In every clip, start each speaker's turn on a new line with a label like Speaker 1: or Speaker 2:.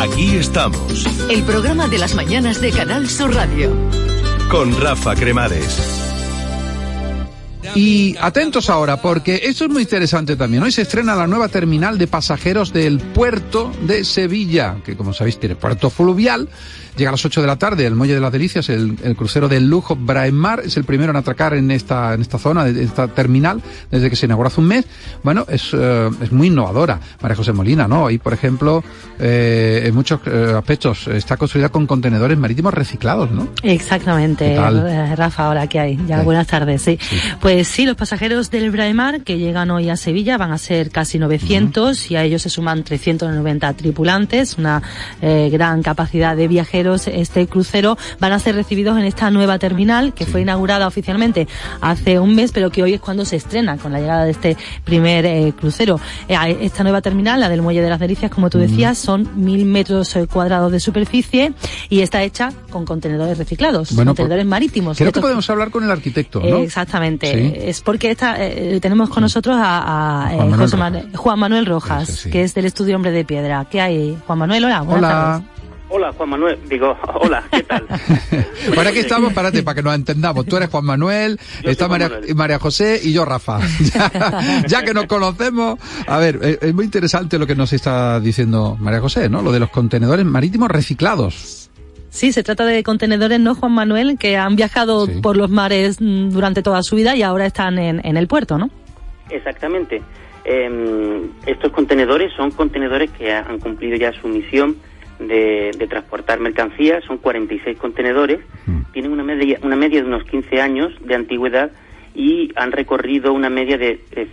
Speaker 1: Aquí estamos.
Speaker 2: El programa de las mañanas de Canal Sur Radio.
Speaker 1: Con Rafa Cremades.
Speaker 3: Y atentos ahora, porque esto es muy interesante también. Hoy se estrena la nueva terminal de pasajeros del puerto de Sevilla, que como sabéis tiene puerto fluvial Llega a las 8 de la tarde el Muelle de las Delicias, el, crucero del lujo Braemar, es el primero en atracar en esta, en esta zona, en esta terminal, desde que se inauguró hace un mes. Bueno, es, eh, es muy innovadora, María José Molina, ¿no? Y, por ejemplo, eh, en muchos eh, aspectos está construida con contenedores marítimos reciclados, ¿no?
Speaker 4: Exactamente, Rafa, ahora que hay. Ya, buenas tardes, sí. Pues sí, los pasajeros del Braemar que llegan hoy a Sevilla van a ser casi 900 y a ellos se suman 390 tripulantes, una gran capacidad de viajeros este crucero van a ser recibidos en esta nueva terminal que fue inaugurada oficialmente hace un mes, pero que hoy es cuando se estrena con la llegada de este primer eh, crucero. Eh, esta nueva terminal, la del Muelle de las Delicias, como tú decías, son mil metros eh, cuadrados de superficie y está hecha con contenedores reciclados, contenedores marítimos.
Speaker 3: Creo que podemos hablar con el arquitecto, ¿no?
Speaker 4: exactamente. Es porque esta, tenemos con nosotros a, Juan, Manuel Rojas, que es del estudio Hombre de Piedra. ¿Qué hay, Juan Manuel? Hola, buenas
Speaker 3: hola.
Speaker 5: Hola, Juan Manuel. Digo, hola, ¿qué tal?
Speaker 3: Para aquí estamos, párate, para que nos entendamos. Tú eres Juan Manuel, está María, María, José y yo Rafa. ya, que nos conocemos. A ver, eh, es muy interesante lo que nos está diciendo María José, ¿no? Lo de los contenedores marítimos reciclados.
Speaker 4: Sí, se trata de contenedores, ¿no, Juan Manuel? Que han viajado por los mares mm, durante toda su vida y ahora están en, el puerto, ¿no?
Speaker 5: Exactamente. Em, estos contenedores son contenedores que han cumplido ya su misión de, transportar mercancías, son 46 contenedores, mm. tienen una media, una media de unos 15 años de antigüedad y han recorrido una media de, de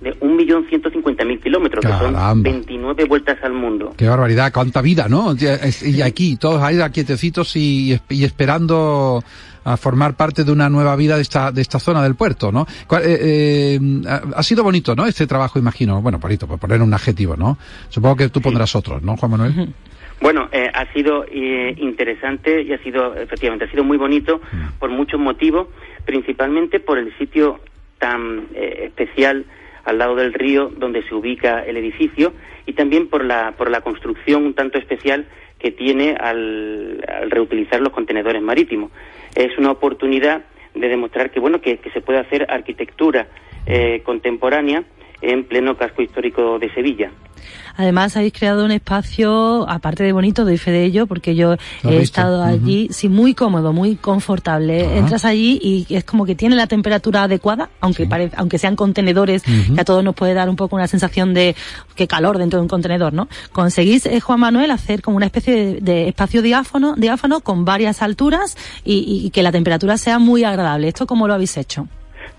Speaker 5: de 1.150.000 kilómetros, que son 29 vueltas al mundo.
Speaker 3: Qué barbaridad, cuánta vida, ¿no? Y aquí, todos ahí quietecitos y, y esperando a formar parte de una nueva vida de esta, de esta zona del puerto, ¿no? Eh, eh, ha sido bonito, ¿no? Este trabajo, imagino. Bueno, bonito, por poner un adjetivo, ¿no? Supongo que tú pondrás otros, ¿no, Juan Manuel?
Speaker 5: Bueno, eh, ha sido eh, interesante y ha sido, efectivamente, ha sido muy bonito mm. por muchos motivos, principalmente por el sitio tan eh, especial al lado del río donde se ubica el edificio y también por la, por la construcción un tanto especial que tiene al, reutilizar los contenedores marítimos. Es una oportunidad de demostrar que, bueno, que, que se puede hacer arquitectura contemporánea en pleno casco histórico de Sevilla.
Speaker 4: Además, habéis creado un espacio, aparte de bonito, doy fe de ello, porque yo he estado allí, sí, muy cómodo, muy confortable. Entras allí y es como que tiene la temperatura adecuada, aunque aunque sean contenedores, que a todos nos puede dar un poco una sensación de que calor dentro de un contenedor, ¿no? Conseguís, eh, Juan Manuel, hacer como una especie de, espacio diáfano, diáfano con varias alturas y, y que la temperatura sea muy agradable. ¿Esto cómo lo habéis hecho?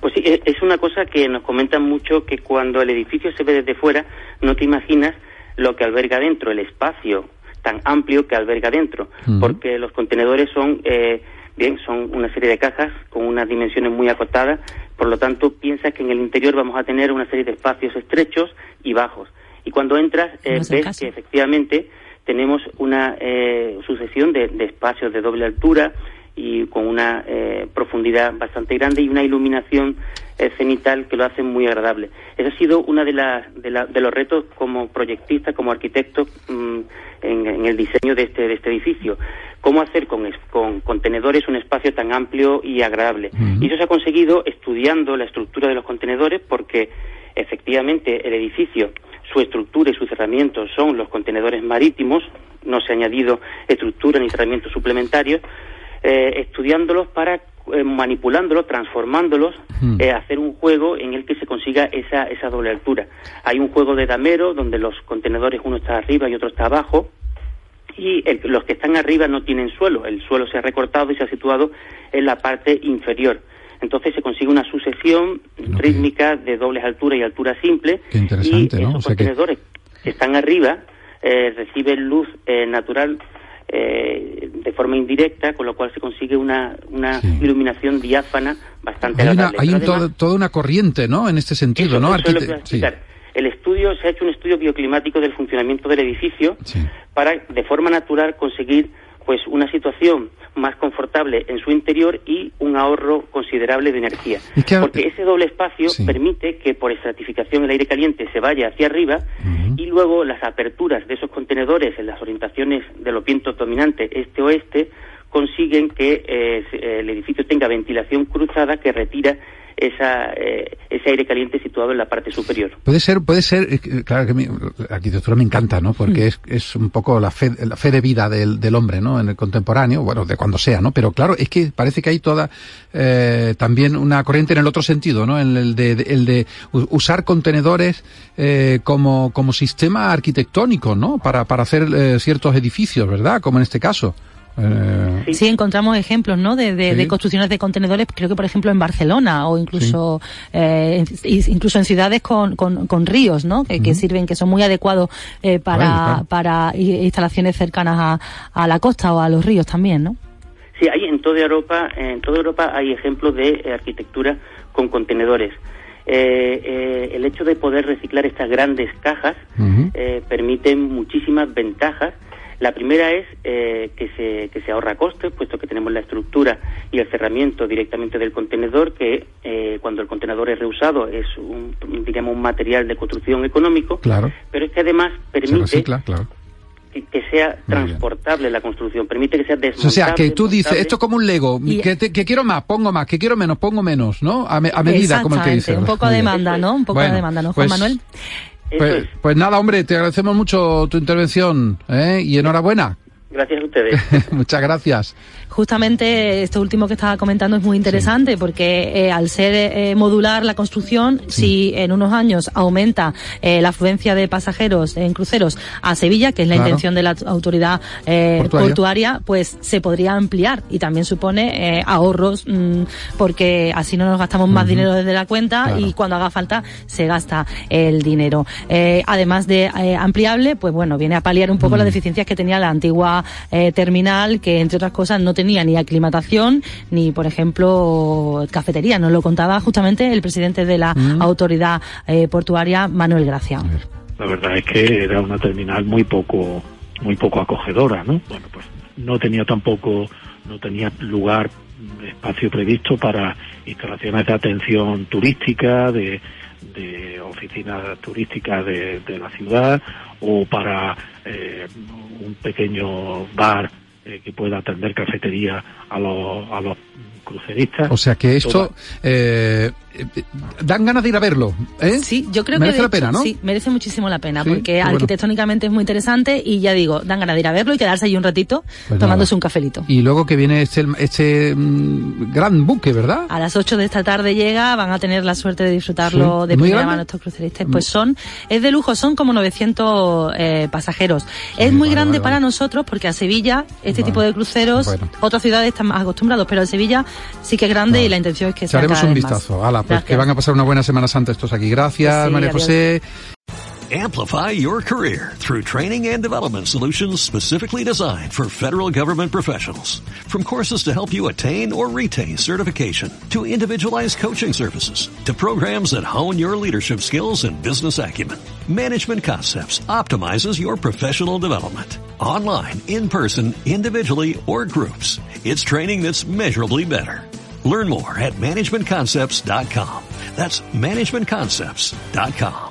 Speaker 5: Pues sí, e, es una cosa que nos comentan mucho que cuando el edificio se ve desde fuera no te imaginas lo que alberga dentro, el espacio tan amplio que alberga dentro, porque los contenedores son, eh, bien, son una serie de cajas con unas dimensiones muy acotadas, por lo tanto piensas que en el interior vamos a tener una serie de espacios estrechos y bajos. Y cuando entras eh, ves que efectivamente tenemos una eh, sucesión de, de espacios de doble altura, y con una eh, profundidad bastante grande y una iluminación eh, cenital que lo hace muy agradable. Ese ha sido uno de, de, los retos como proyectista, como arquitecto mm, en, el diseño de este, de este edificio. Cómo hacer con, con contenedores un espacio tan amplio y agradable. Y eso se ha conseguido estudiando la estructura de los contenedores porque efectivamente el edificio, su estructura y su cerramiento son los contenedores marítimos, no se ha añadido estructura ni cerramientos suplementarios, eh, estudiándolos para eh, manipulándolos, transformándolos, hmm. eh, hacer un juego en el que se consiga esa, esa doble altura. Hay un juego de damero donde los contenedores uno está arriba y otro está abajo y los que están arriba no tienen suelo, el suelo se ha recortado y se ha situado en la parte inferior. Entonces se consigue una sucesión rítmica de dobles alturas y altura simple y esos contenedores que están arriba eh, recibe luz eh, natural eh, de forma indirecta, con lo cual se consigue una, una iluminación diáfana bastante
Speaker 3: hay
Speaker 5: agradable.
Speaker 3: Una, hay toda una corriente, ¿no? En este sentido, ¿no?
Speaker 5: El estudio, se ha hecho un estudio bioclimático del funcionamiento del edificio para, de forma natural, conseguir pues una situación más confortable en su interior y un ahorro considerable de energía. Porque ese doble espacio permite que por estratificación el aire caliente se vaya hacia arriba y luego las aperturas de esos contenedores en las orientaciones de los vientos dominantes este-oeste consiguen que eh, el edificio tenga ventilación cruzada que retira esa, eh, ese aire caliente situado en la parte superior.
Speaker 3: Puede ser, puede ser, eh, claro que la arquitectura me encanta, ¿no? Porque mm. es, es un poco la fe, la fe de vida del, del hombre, ¿no? En el contemporáneo, bueno, de cuando sea, ¿no? Pero claro, es que parece que hay toda eh, también una corriente en el otro sentido, ¿no? En el de, el de usar contenedores eh, como, como sistema arquitectónico, ¿no? Para, para hacer eh, ciertos edificios, ¿verdad? Como en este caso.
Speaker 4: Eh... Sí, encontramos ejemplos, ¿no? De, de, construcciones de contenedores, creo que por ejemplo en Barcelona o incluso eh, incluso en ciudades con, con, ríos, ¿no? Que, sirven, que son muy adecuados eh, para, para instalaciones cercanas a, a la costa o a los ríos también, ¿no?
Speaker 5: Sí, hay en toda Europa, en toda Europa hay ejemplos de eh, arquitectura con contenedores. Eh, eh, el hecho de poder reciclar estas grandes cajas eh, permite muchísimas ventajas la primera es eh, que, se, que se ahorra costes, puesto que tenemos la estructura y el cerramiento directamente del contenedor, que eh, cuando el contenedor es reusado es un, digamos, un material de construcción económico,
Speaker 3: claro.
Speaker 5: pero es que además permite que, sea transportable la construcción, permite que sea desmontable.
Speaker 3: O sea, que tú dices, esto es como un Lego, que, que, quiero más, pongo más, que quiero menos, pongo menos, ¿no? A, medida, como el que dice.
Speaker 4: Un poco de demanda, ¿no? Un poco de demanda, ¿no, Juan pues Manuel?
Speaker 3: Pues, pues, nada, hombre, te agradecemos mucho tu intervención ¿eh? y enhorabuena.
Speaker 5: Gracias a ustedes.
Speaker 3: Muchas gracias.
Speaker 4: Justamente esto último que estaba comentando es muy interesante porque eh, al ser eh, modular la construcción, si en unos años aumenta eh, la afluencia de pasajeros en cruceros a Sevilla, que es la intención de la autoridad portuaria. pues se podría ampliar y también supone ahorros mm, porque así no nos gastamos más dinero desde la cuenta y cuando haga falta se gasta el dinero. además de ampliable, pues bueno, viene a paliar un poco las deficiencias que tenía la antigua terminal, que entre otras cosas no tenía ni aclimatación ni, por ejemplo, cafetería. Nos lo contaba justamente el presidente de la mm. autoridad eh, portuaria, Manuel Gracia.
Speaker 6: La verdad es que era una terminal muy poco, muy poco acogedora, ¿no? Bueno, pues no tenía tampoco, no tenía lugar, espacio previsto para instalaciones de atención turística, de, de oficinas turísticas de, de, la ciudad o para eh, un pequeño bar eh, que pueda atender cafetería a los, a los cruceristas.
Speaker 3: O sea que esto eh, eh, dan ganas de ir a verlo, ¿eh?
Speaker 4: Sí, yo creo
Speaker 3: merece
Speaker 4: que
Speaker 3: la pena, ¿no?
Speaker 4: Sí, merece muchísimo la pena porque arquitectónicamente es muy interesante y ya digo, dan ganas de ir a verlo y quedarse ahí un ratito pues tomándose un cafelito.
Speaker 3: Y luego que viene este, este mm, gran buque, ¿verdad?
Speaker 4: A las 8 de esta tarde llega, van a tener la suerte de disfrutarlo de primera mano estos cruceristas. Pues son, es de lujo, son como 900 eh, pasajeros. es muy grande para nosotros porque a Sevilla este tipo de cruceros, otras ciudades están más acostumbrados, pero a Sevilla sí que es grande y la intención es que sea
Speaker 3: haremos un vistazo. pues que van a pasar una buena Semana Santa estos aquí. Gracias, sí, María adiós. José.
Speaker 7: Amplify your career through training and development solutions specifically designed for federal government professionals. From courses to help you attain or retain certification, to individualized coaching services, to programs that hone your leadership skills and business acumen, Management Concepts optimizes your professional development. Online, in person, individually, or groups. It's training that's measurably better. Learn more at managementconcepts.com. That's managementconcepts.com.